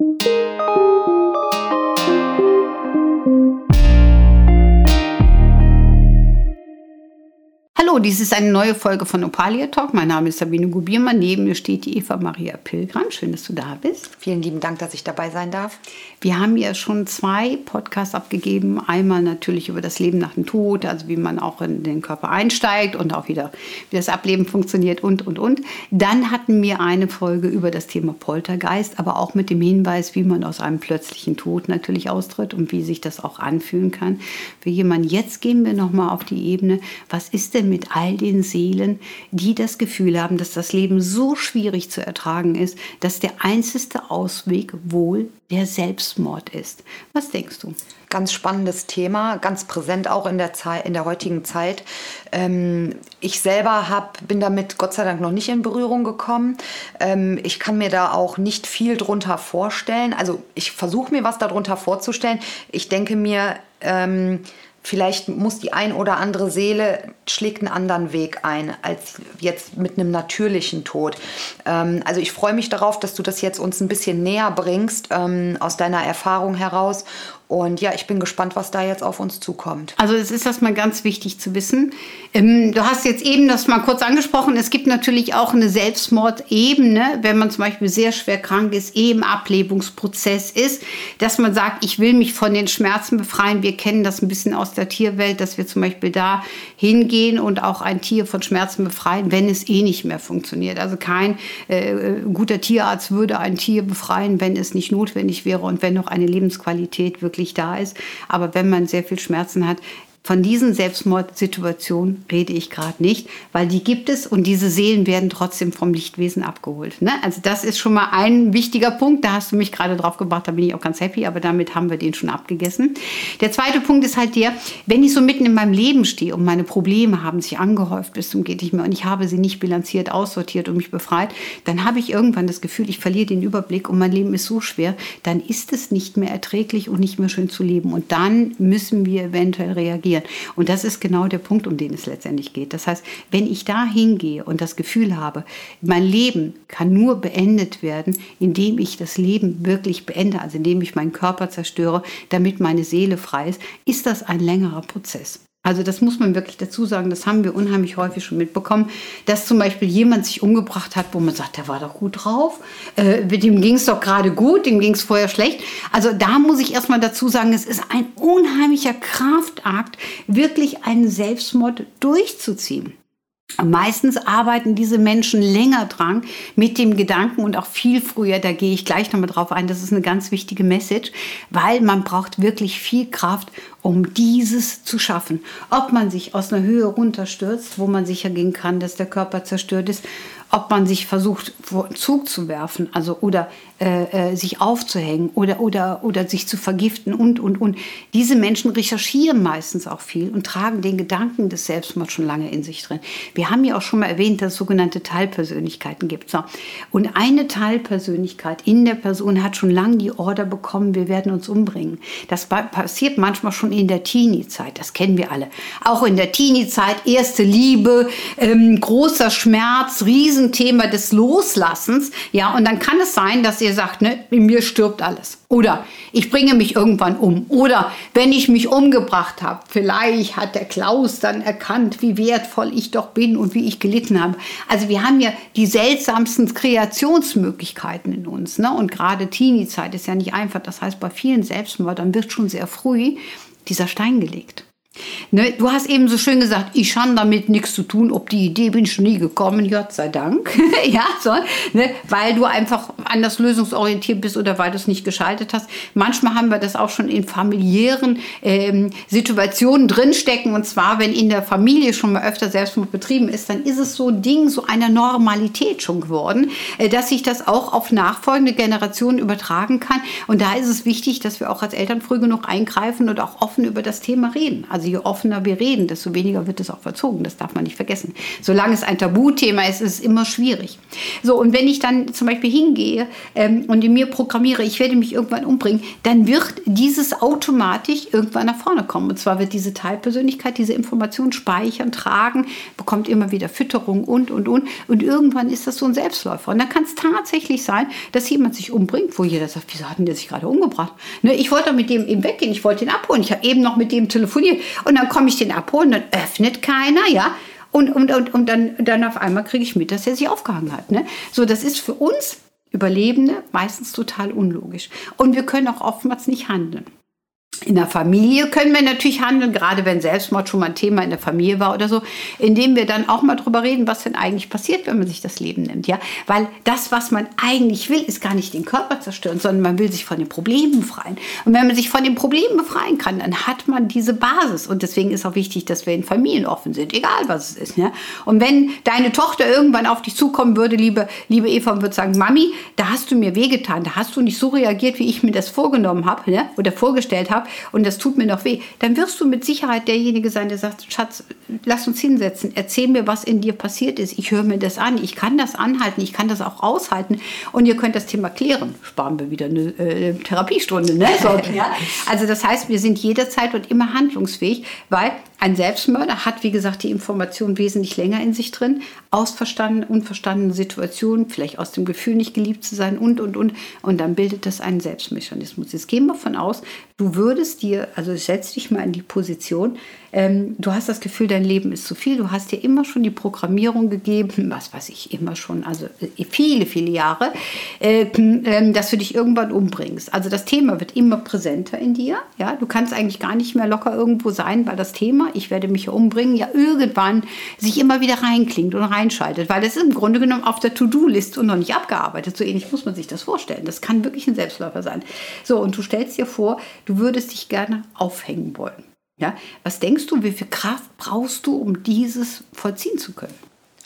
Música dies ist eine neue Folge von Opalia Talk. Mein Name ist Sabine Gubiermann. Neben mir steht die Eva Maria Pilgram. Schön, dass du da bist. Vielen lieben Dank, dass ich dabei sein darf. Wir haben ja schon zwei Podcasts abgegeben. Einmal natürlich über das Leben nach dem Tod, also wie man auch in den Körper einsteigt und auch wieder, wie das Ableben funktioniert und, und, und. Dann hatten wir eine Folge über das Thema Poltergeist, aber auch mit dem Hinweis, wie man aus einem plötzlichen Tod natürlich austritt und wie sich das auch anfühlen kann. Für jemanden, jetzt gehen wir nochmal auf die Ebene, was ist denn mit all den Seelen, die das Gefühl haben, dass das Leben so schwierig zu ertragen ist, dass der einzige Ausweg wohl der Selbstmord ist. Was denkst du? Ganz spannendes Thema, ganz präsent auch in der, Zeit, in der heutigen Zeit. Ähm, ich selber hab, bin damit Gott sei Dank noch nicht in Berührung gekommen. Ähm, ich kann mir da auch nicht viel drunter vorstellen. Also ich versuche mir was darunter vorzustellen. Ich denke mir, ähm, vielleicht muss die ein oder andere Seele schlägt einen anderen Weg ein als jetzt mit einem natürlichen Tod. Ähm, also ich freue mich darauf, dass du das jetzt uns ein bisschen näher bringst ähm, aus deiner Erfahrung heraus und ja, ich bin gespannt, was da jetzt auf uns zukommt. Also es ist erstmal ganz wichtig zu wissen. Ähm, du hast jetzt eben das mal kurz angesprochen. Es gibt natürlich auch eine Selbstmordebene, wenn man zum Beispiel sehr schwer krank ist, im Ablebungsprozess ist, dass man sagt, ich will mich von den Schmerzen befreien. Wir kennen das ein bisschen aus der Tierwelt, dass wir zum Beispiel da hingehen und auch ein Tier von Schmerzen befreien, wenn es eh nicht mehr funktioniert. Also kein äh, guter Tierarzt würde ein Tier befreien, wenn es nicht notwendig wäre und wenn noch eine Lebensqualität wirklich wirklich da ist. Aber wenn man sehr viel Schmerzen hat, von diesen Selbstmordsituationen rede ich gerade nicht, weil die gibt es und diese Seelen werden trotzdem vom Lichtwesen abgeholt. Ne? Also das ist schon mal ein wichtiger Punkt. Da hast du mich gerade drauf gebracht, da bin ich auch ganz happy, aber damit haben wir den schon abgegessen. Der zweite Punkt ist halt der, wenn ich so mitten in meinem Leben stehe und meine Probleme haben sich angehäuft bis zum geht nicht mehr und ich habe sie nicht bilanziert, aussortiert und mich befreit, dann habe ich irgendwann das Gefühl, ich verliere den Überblick und mein Leben ist so schwer, dann ist es nicht mehr erträglich und nicht mehr schön zu leben und dann müssen wir eventuell reagieren reagieren. Und das ist genau der Punkt, um den es letztendlich geht. Das heißt, wenn ich da hingehe und das Gefühl habe, mein Leben kann nur beendet werden, indem ich das Leben wirklich beende, also indem ich meinen Körper zerstöre, damit meine Seele frei ist, ist das ein längerer Prozess. Also das muss man wirklich dazu sagen, das haben wir unheimlich häufig schon mitbekommen, dass zum Beispiel jemand sich umgebracht hat, wo man sagt, der war doch gut drauf, äh, dem ging es doch gerade gut, dem ging es vorher schlecht. Also da muss ich erstmal dazu sagen, es ist ein unheimlicher Kraftakt, wirklich einen Selbstmord durchzuziehen. Meistens arbeiten diese Menschen länger dran mit dem Gedanken und auch viel früher, da gehe ich gleich nochmal drauf ein, das ist eine ganz wichtige Message, weil man braucht wirklich viel Kraft, um dieses zu schaffen. Ob man sich aus einer Höhe runterstürzt, wo man sicher gehen kann, dass der Körper zerstört ist, ob man sich versucht, Zug zu werfen, also oder äh, äh, sich aufzuhängen oder, oder, oder sich zu vergiften und, und, und. Diese Menschen recherchieren meistens auch viel und tragen den Gedanken des Selbstmords schon lange in sich drin. Wir haben ja auch schon mal erwähnt, dass es sogenannte Teilpersönlichkeiten gibt. So. Und eine Teilpersönlichkeit in der Person hat schon lange die Order bekommen, wir werden uns umbringen. Das passiert manchmal schon in der Teenie-Zeit, das kennen wir alle. Auch in der Teenie-Zeit, erste Liebe, ähm, großer Schmerz, riesen Riesenthema des Loslassens. Ja, und dann kann es sein, dass ihr sagt, ne, in mir stirbt alles. Oder ich bringe mich irgendwann um. Oder wenn ich mich umgebracht habe, vielleicht hat der Klaus dann erkannt, wie wertvoll ich doch bin und wie ich gelitten habe. Also wir haben ja die seltsamsten Kreationsmöglichkeiten in uns. Ne? Und gerade Teenie-Zeit ist ja nicht einfach. Das heißt, bei vielen Selbstmördern wird schon sehr früh dieser Stein gelegt. Ne, du hast eben so schön gesagt, ich habe damit nichts zu tun, ob die Idee bin ich nie gekommen, Gott sei Dank. ja, so, ne, weil du einfach anders lösungsorientiert bist oder weil du es nicht geschaltet hast. Manchmal haben wir das auch schon in familiären ähm, Situationen drinstecken. Und zwar, wenn in der Familie schon mal öfter Selbstmord betrieben ist, dann ist es so ein Ding, so einer Normalität schon geworden, äh, dass sich das auch auf nachfolgende Generationen übertragen kann. Und da ist es wichtig, dass wir auch als Eltern früh genug eingreifen und auch offen über das Thema reden. Also Also je offener wir reden, desto weniger wird es auch verzogen. Das darf man nicht vergessen. Solange es ein Tabuthema ist, ist es immer schwierig. So, und wenn ich dann zum Beispiel hingehe ähm, und in mir programmiere, ich werde mich irgendwann umbringen, dann wird dieses automatisch irgendwann nach vorne kommen. Und zwar wird diese Teilpersönlichkeit diese Information speichern, tragen, bekommt immer wieder Fütterung und, und, und. Und irgendwann ist das so ein Selbstläufer. Und dann kann es tatsächlich sein, dass jemand sich umbringt, wo jeder sagt, wieso hat denn der sich gerade umgebracht? Ne, ich wollte mit dem eben weggehen, ich wollte ihn abholen. Ich habe eben noch mit dem telefoniert. Und dann komme ich den abholen, dann öffnet keiner, ja. Und, und, und, und dann, dann auf einmal kriege ich mit, dass er sich aufgehangen hat. Ne? So, das ist für uns Überlebende meistens total unlogisch. Und wir können auch oftmals nicht handeln. In der Familie können wir natürlich handeln, gerade wenn Selbstmord schon mal ein Thema in der Familie war oder so, indem wir dann auch mal drüber reden, was denn eigentlich passiert, wenn man sich das Leben nimmt, ja? Weil das, was man eigentlich will, ist gar nicht den Körper zerstören, sondern man will sich von den Problemen befreien. Und wenn man sich von den Problemen befreien kann, dann hat man diese Basis. Und deswegen ist auch wichtig, dass wir in Familien offen sind, egal was es ist, ja? Und wenn deine Tochter irgendwann auf dich zukommen würde, liebe, liebe Eva, und würde sagen, Mami, da hast du mir wehgetan, da hast du nicht so reagiert, wie ich mir das vorgenommen habe, ne? oder vorgestellt habe, und das tut mir noch weh, dann wirst du mit Sicherheit derjenige sein, der sagt, Schatz, lass uns hinsetzen, erzähl mir, was in dir passiert ist. Ich höre mir das an, ich kann das anhalten, ich kann das auch aushalten und ihr könnt das Thema klären. Sparen wir wieder eine äh, Therapiestunde. Ne? So, ja? Also das heißt, wir sind jederzeit und immer handlungsfähig, weil ein Selbstmörder hat, wie gesagt, die Information wesentlich länger in sich drin, aus verstanden, unverstandenen Situationen, vielleicht aus dem Gefühl, nicht geliebt zu sein und, und, und. Und dann bildet das einen Selbstmechanismus. Jetzt gehen wir davon aus, du würdest dir, also setz dich mal in die Position, ähm, du hast das Gefühl, dein Leben ist zu viel. Du hast dir immer schon die Programmierung gegeben, was weiß ich, immer schon, also äh, viele, viele Jahre, äh, äh, dass du dich irgendwann umbringst. Also das Thema wird immer präsenter in dir. Ja? Du kannst eigentlich gar nicht mehr locker irgendwo sein, weil das Thema, ich werde mich umbringen, ja irgendwann sich immer wieder reinklingt und reinschaltet, weil ist im Grunde genommen auf der To-Do-List und noch nicht abgearbeitet. So ähnlich muss man sich das vorstellen. Das kann wirklich ein Selbstläufer sein. So, und du stellst dir vor, du würdest dich gerne aufhängen wollen. Ja? Was denkst du, wie viel Kraft brauchst du, um dieses vollziehen zu können?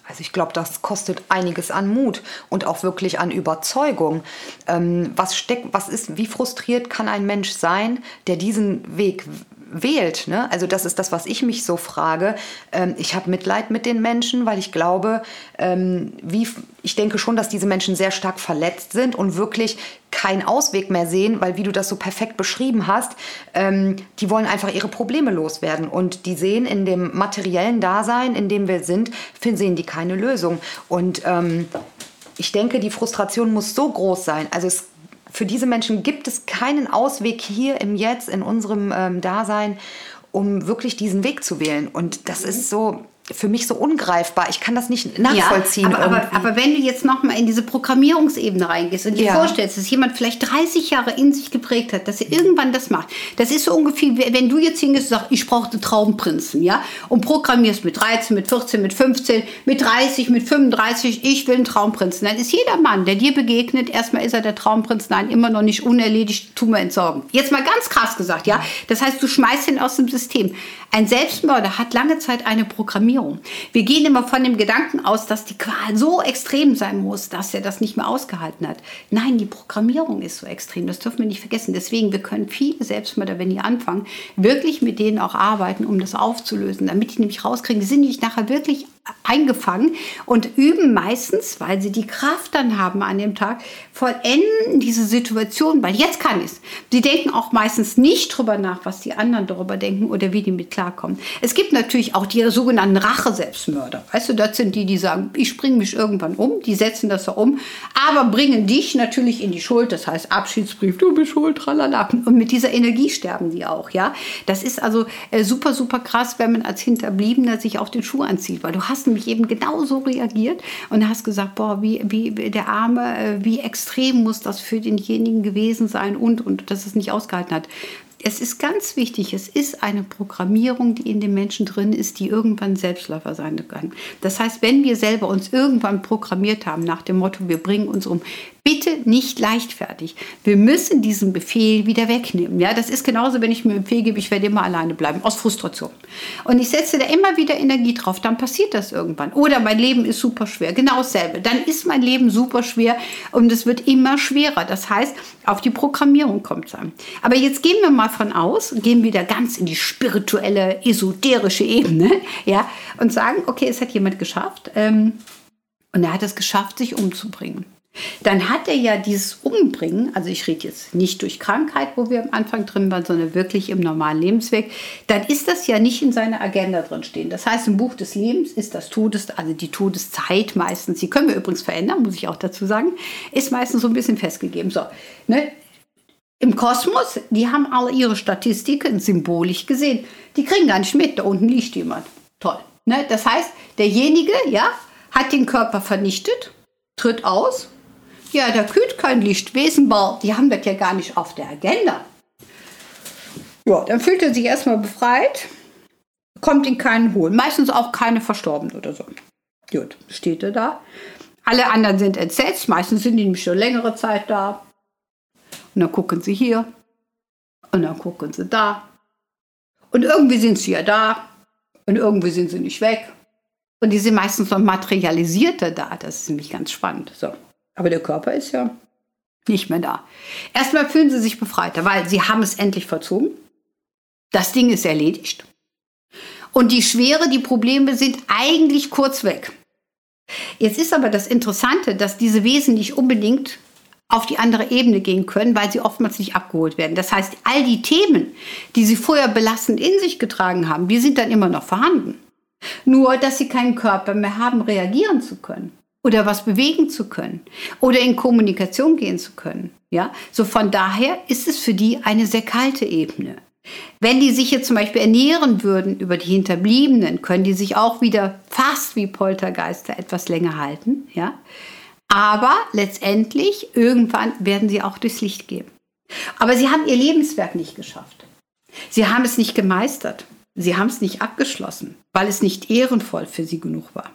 Also ich glaube, das kostet einiges an Mut und auch wirklich an Überzeugung. Ähm, was steckt, was ist, wie frustriert kann ein Mensch sein, der diesen Weg wählt. Ne? Also das ist das, was ich mich so frage. Ähm, ich habe Mitleid mit den Menschen, weil ich glaube, ähm, wie, ich denke schon, dass diese Menschen sehr stark verletzt sind und wirklich keinen Ausweg mehr sehen, weil wie du das so perfekt beschrieben hast, ähm, die wollen einfach ihre Probleme loswerden und die sehen in dem materiellen Dasein, in dem wir sind, sehen die keine Lösung. Und ähm, ich denke, die Frustration muss so groß sein. Also es für diese Menschen gibt es keinen Ausweg hier im Jetzt, in unserem ähm, Dasein, um wirklich diesen Weg zu wählen. Und das ist so, für mich so ungreifbar. Ich kann das nicht nachvollziehen. Ja, aber, aber, aber, wenn du jetzt noch mal in diese Programmierungsebene reingehst und dir ja. vorstellst, dass jemand vielleicht 30 Jahre in sich geprägt hat, dass er irgendwann das macht, das ist so ungefähr, wenn du jetzt hingehst und sagst, ich brauchte Traumprinzen, ja, und programmierst mit 13, mit 14, mit 15, mit 30, mit 35, ich will einen Traumprinzen, dann ist jeder Mann, der dir begegnet, erstmal ist er der Traumprinz, nein, immer noch nicht unerledigt, tu mir entsorgen. Jetzt mal ganz krass gesagt, ja, das heißt, du schmeißt ihn aus dem System. Ein Selbstmörder hat lange Zeit eine Programmierung. Wir gehen immer von dem Gedanken aus, dass die Qual so extrem sein muss, dass er das nicht mehr ausgehalten hat. Nein, die Programmierung ist so extrem. Das dürfen wir nicht vergessen. Deswegen, wir können viele Selbstmörder, wenn die anfangen, wirklich mit denen auch arbeiten, um das aufzulösen, damit die nämlich rauskriegen, die sind nämlich nachher wirklich eingefangen und üben meistens, weil sie die Kraft dann haben an dem Tag, vollenden diese Situation, weil jetzt kann ich es. Sie denken auch meistens nicht drüber nach, was die anderen darüber denken oder wie die mit klarkommen. Es gibt natürlich auch die sogenannten Rache-Selbstmörder. Weißt du, das sind die, die sagen, ich bringe mich irgendwann um, die setzen das so um, aber bringen dich natürlich in die Schuld, das heißt Abschiedsbrief, du bist schuld, tralala. Und mit dieser Energie sterben die auch, ja. Das ist also äh, super, super krass, wenn man als Hinterbliebener sich auf den Schuh anzieht, weil du hast nämlich eben genauso reagiert und hast gesagt, boah, wie, wie der Arme, äh, wie extrem muss das für denjenigen gewesen sein und, und dass es nicht ausgehalten hat. Es ist ganz wichtig, es ist eine Programmierung, die in den Menschen drin ist, die irgendwann Selbstläufer sein kann. Das heißt, wenn wir selber uns irgendwann programmiert haben nach dem Motto, wir bringen uns um, Bitte nicht leichtfertig. Wir müssen diesen Befehl wieder wegnehmen. Ja, das ist genauso, wenn ich mir einen Befehl gebe, ich werde immer alleine bleiben, aus Frustration. Und ich setze da immer wieder Energie drauf, dann passiert das irgendwann. Oder mein Leben ist super schwer. Genau dasselbe. Dann ist mein Leben super schwer und es wird immer schwerer. Das heißt, auf die Programmierung kommt es an. Aber jetzt gehen wir mal von aus, gehen wieder ganz in die spirituelle, esoterische Ebene, ja, und sagen, okay, es hat jemand geschafft. Ähm, und er hat es geschafft, sich umzubringen dann hat er ja dieses Umbringen, also ich rede jetzt nicht durch Krankheit, wo wir am Anfang drin waren, sondern wirklich im normalen Lebensweg, dann ist das ja nicht in seiner Agenda drin stehen. Das heißt, im Buch des Lebens ist das Todes, also die Todeszeit meistens, die können wir übrigens verändern, muss ich auch dazu sagen, ist meistens so ein bisschen festgegeben. So, ne? Im Kosmos, die haben alle ihre Statistiken symbolisch gesehen. Die kriegen gar nicht mit, da unten liegt jemand. Toll. Ne? Das heißt, derjenige, ja, hat den Körper vernichtet, tritt aus ja, der kühlt kein Lichtwesen, weil die haben das ja gar nicht auf der Agenda. Ja, dann fühlt er sich erstmal befreit, kommt ihn keinen holen. Meistens auch keine verstorben oder so. Gut, steht er da. Alle anderen sind entsetzt, meistens sind die nämlich schon längere Zeit da. Und dann gucken sie hier und dann gucken sie da. Und irgendwie sind sie ja da und irgendwie sind sie nicht weg. Und die sind meistens noch materialisierter da. Das ist nämlich ganz spannend. So. Aber der Körper ist ja nicht mehr da. Erstmal fühlen sie sich befreiter, weil sie haben es endlich verzogen. Das Ding ist erledigt. Und die Schwere, die Probleme sind eigentlich kurz weg. Jetzt ist aber das Interessante, dass diese Wesen nicht unbedingt auf die andere Ebene gehen können, weil sie oftmals nicht abgeholt werden. Das heißt, all die Themen, die sie vorher belastend in sich getragen haben, die sind dann immer noch vorhanden. Nur, dass sie keinen Körper mehr haben, reagieren zu können oder was bewegen zu können oder in Kommunikation gehen zu können. Ja, so von daher ist es für die eine sehr kalte Ebene. Wenn die sich jetzt zum Beispiel ernähren würden über die Hinterbliebenen, können die sich auch wieder fast wie Poltergeister etwas länger halten. Ja, aber letztendlich irgendwann werden sie auch durchs Licht gehen. Aber sie haben ihr Lebenswerk nicht geschafft. Sie haben es nicht gemeistert. Sie haben es nicht abgeschlossen, weil es nicht ehrenvoll für sie genug war.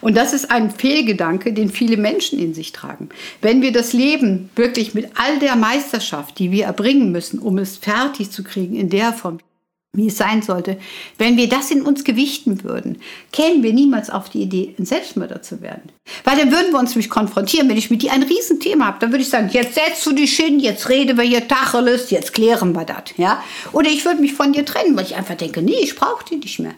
Und das ist ein Fehlgedanke, den viele Menschen in sich tragen. Wenn wir das Leben wirklich mit all der Meisterschaft, die wir erbringen müssen, um es fertig zu kriegen in der Form, wie es sein sollte, wenn wir das in uns gewichten würden, kämen wir niemals auf die Idee, ein Selbstmörder zu werden. Weil dann würden wir uns nämlich konfrontieren. Wenn ich mit dir ein Riesenthema habe, dann würde ich sagen, jetzt setzt du dich hin, jetzt reden wir hier Tacheles, jetzt klären wir das. Ja? Oder ich würde mich von dir trennen, weil ich einfach denke, nee, ich brauche dich nicht mehr.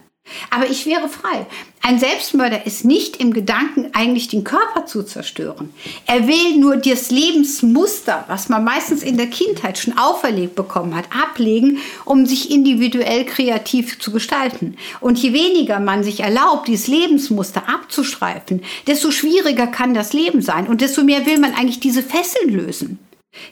Aber ich wäre frei. Ein Selbstmörder ist nicht im Gedanken, eigentlich den Körper zu zerstören. Er will nur das Lebensmuster, was man meistens in der Kindheit schon auferlegt bekommen hat, ablegen, um sich individuell kreativ zu gestalten. Und je weniger man sich erlaubt, dieses Lebensmuster abzustreifen, desto schwieriger kann das Leben sein und desto mehr will man eigentlich diese Fesseln lösen.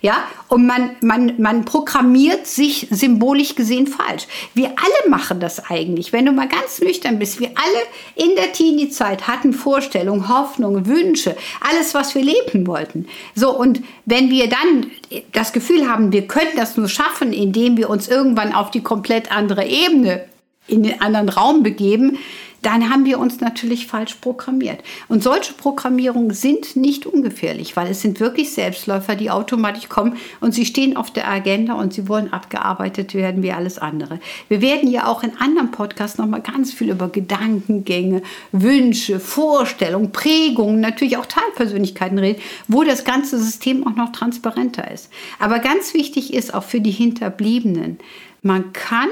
Ja, und man, man, man programmiert sich symbolisch gesehen falsch. Wir alle machen das eigentlich. Wenn du mal ganz nüchtern bist, wir alle in der Teenie-Zeit hatten Vorstellungen, Hoffnungen, Wünsche, alles, was wir leben wollten. So, und wenn wir dann das Gefühl haben, wir können das nur schaffen, indem wir uns irgendwann auf die komplett andere Ebene in den anderen Raum begeben, dann haben wir uns natürlich falsch programmiert. Und solche Programmierungen sind nicht ungefährlich, weil es sind wirklich Selbstläufer, die automatisch kommen und sie stehen auf der Agenda und sie wollen abgearbeitet werden wie alles andere. Wir werden ja auch in anderen Podcasts noch mal ganz viel über Gedankengänge, Wünsche, Vorstellungen, Prägungen, natürlich auch Teilpersönlichkeiten reden, wo das ganze System auch noch transparenter ist. Aber ganz wichtig ist auch für die Hinterbliebenen, man kann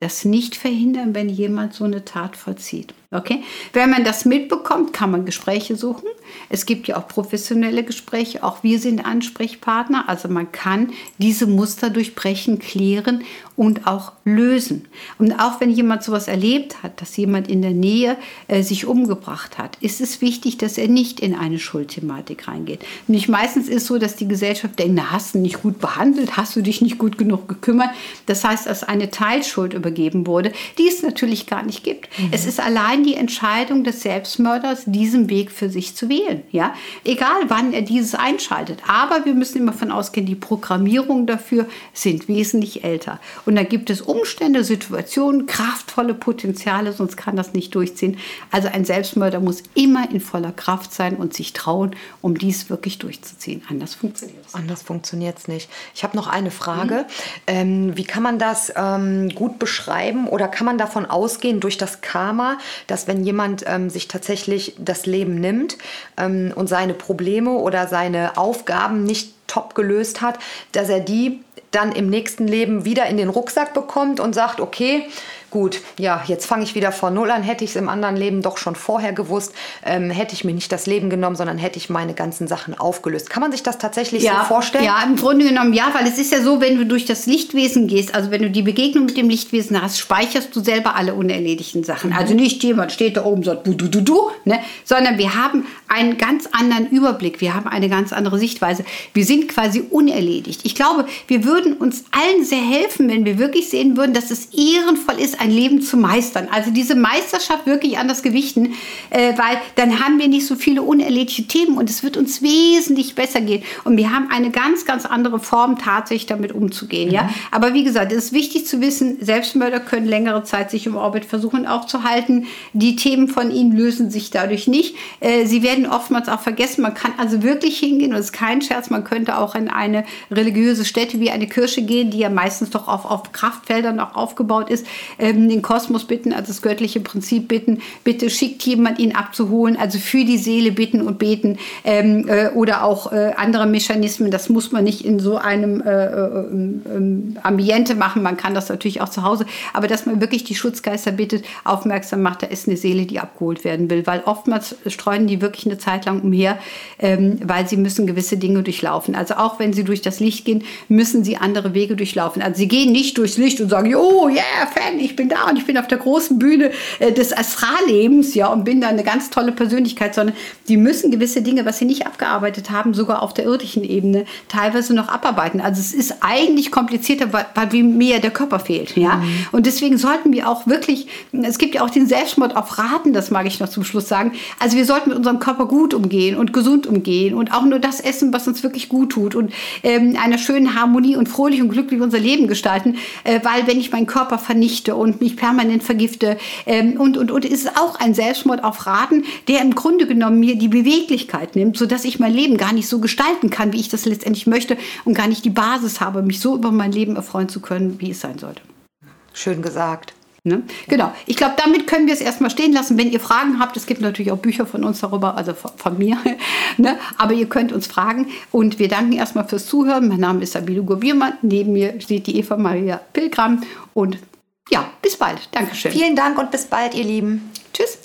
das nicht verhindern, wenn jemand so eine Tat vollzieht. Okay? Wenn man das mitbekommt, kann man Gespräche suchen. Es gibt ja auch professionelle Gespräche. Auch wir sind Ansprechpartner. Also man kann diese Muster durchbrechen, klären und auch lösen. Und auch wenn jemand sowas erlebt hat, dass jemand in der Nähe äh, sich umgebracht hat, ist es wichtig, dass er nicht in eine Schuldthematik reingeht. Nämlich meistens ist es so, dass die Gesellschaft denkt, na, hast du nicht gut behandelt, hast du dich nicht gut genug gekümmert. Das heißt, dass eine Teilschuld übergeben wurde, die es natürlich gar nicht gibt. Mhm. Es ist allein allein die Entscheidung des Selbstmörders, diesen Weg für sich zu wählen. Ja? Egal, wann er dieses einschaltet. Aber wir müssen immer davon ausgehen, die Programmierungen dafür sind wesentlich älter. Und da gibt es Umstände, Situationen, kraftvolle Potenziale, sonst kann das nicht durchziehen. Also ein Selbstmörder muss immer in voller Kraft sein und sich trauen, um dies wirklich durchzuziehen. Anders funktioniert es. Anders funktioniert es nicht. Ich habe noch eine Frage. Mhm. Ähm, wie kann man das ähm, gut beschreiben oder kann man davon ausgehen durch das Karma, dass wenn jemand ähm, sich tatsächlich das Leben nimmt ähm, und seine Probleme oder seine Aufgaben nicht top gelöst hat, dass er die dann im nächsten Leben wieder in den Rucksack bekommt und sagt, okay, gut, ja, jetzt fange ich wieder von Null an. Hätte ich es im anderen Leben doch schon vorher gewusst, ähm, hätte ich mir nicht das Leben genommen, sondern hätte ich meine ganzen Sachen aufgelöst. Kann man sich das tatsächlich ja, so vorstellen? Ja, im Grunde genommen ja, weil es ist ja so, wenn du durch das Lichtwesen gehst, also wenn du die Begegnung mit dem Lichtwesen hast, speicherst du selber alle unerledigten Sachen. Mhm. Also nicht jemand steht da oben und sagt, du, du, du, du, ne? sondern wir haben einen ganz anderen Überblick, wir haben eine ganz andere Sichtweise. Wir sind quasi unerledigt. Ich glaube, wir würden uns allen sehr helfen, wenn wir wirklich sehen würden, dass es ehrenvoll ist, ein Leben zu meistern. Also diese Meisterschaft wirklich an das Gewichten, äh, weil dann haben wir nicht so viele unerledigte Themen und es wird uns wesentlich besser gehen. Und wir haben eine ganz, ganz andere Form, tatsächlich damit umzugehen. Mhm. Ja? Aber wie gesagt, es ist wichtig zu wissen, Selbstmörder können längere Zeit sich im Orbit versuchen aufzuhalten. Die Themen von ihnen lösen sich dadurch nicht. Äh, sie werden oftmals auch vergessen. Man kann also wirklich hingehen, und es ist kein Scherz, man könnte auch in eine religiöse Stätte wie eine Kirche gehen, die ja meistens doch auf, auf Kraftfeldern auch aufgebaut ist. Äh, ähm, den Kosmos bitten, also das göttliche Prinzip bitten, bitte schickt jemand ihn abzuholen, also für die Seele bitten und beten ähm, äh, oder auch äh, andere Mechanismen. Das muss man nicht in so einem äh, äh ähm, Ambiente machen, man kann das natürlich auch zu Hause, aber dass man wirklich die Schutzgeister bittet, aufmerksam macht, da ist eine Seele, die abgeholt werden will, weil oftmals streuen die wirklich eine Zeit lang umher, ähm, weil sie müssen gewisse Dinge durchlaufen. Also auch wenn sie durch das Licht gehen, müssen sie andere Wege durchlaufen. Also sie gehen nicht durchs Licht und sagen, oh yeah, Fan, ich bin da und ich bin auf der großen Bühne äh, des Astrallebens, ja, und bin da eine ganz tolle Persönlichkeit, sondern die müssen gewisse Dinge, was sie nicht abgearbeitet haben, sogar auf der irdischen Ebene teilweise noch abarbeiten. Also es ist eigentlich komplizierter, weil, weil mir der Körper fehlt, ja. Mhm. Und deswegen sollten wir auch wirklich, es gibt ja auch den Selbstmord auf Raten, das mag ich noch zum Schluss sagen. Also wir sollten mit unserem Körper gut umgehen und gesund umgehen und auch nur das essen, was uns wirklich gut tut und ähm, einer schönen Harmonie und fröhlich und glücklich unser Leben gestalten, äh, weil wenn ich meinen Körper vernichte und und mich permanent vergifte. Ähm, und, und, und ist auch ein Selbstmord auf Raten, der im Grunde genommen mir die Beweglichkeit nimmt, sodass ich mein Leben gar nicht so gestalten kann, wie ich das letztendlich möchte und gar nicht die Basis habe, mich so über mein Leben erfreuen zu können, wie es sein sollte. Schön gesagt. Ne? Genau. Ich glaube, damit können wir es erstmal stehen lassen. Wenn ihr Fragen habt, es gibt natürlich auch Bücher von uns darüber, also von, von mir. ne? Aber ihr könnt uns fragen. Und wir danken erstmal fürs Zuhören. Mein Name ist Sabine Gurbiermann. Neben mir steht die Eva Maria Pilgram. Und ja, bis bald. Dankeschön. Vielen Dank und bis bald, ihr Lieben. Tschüss.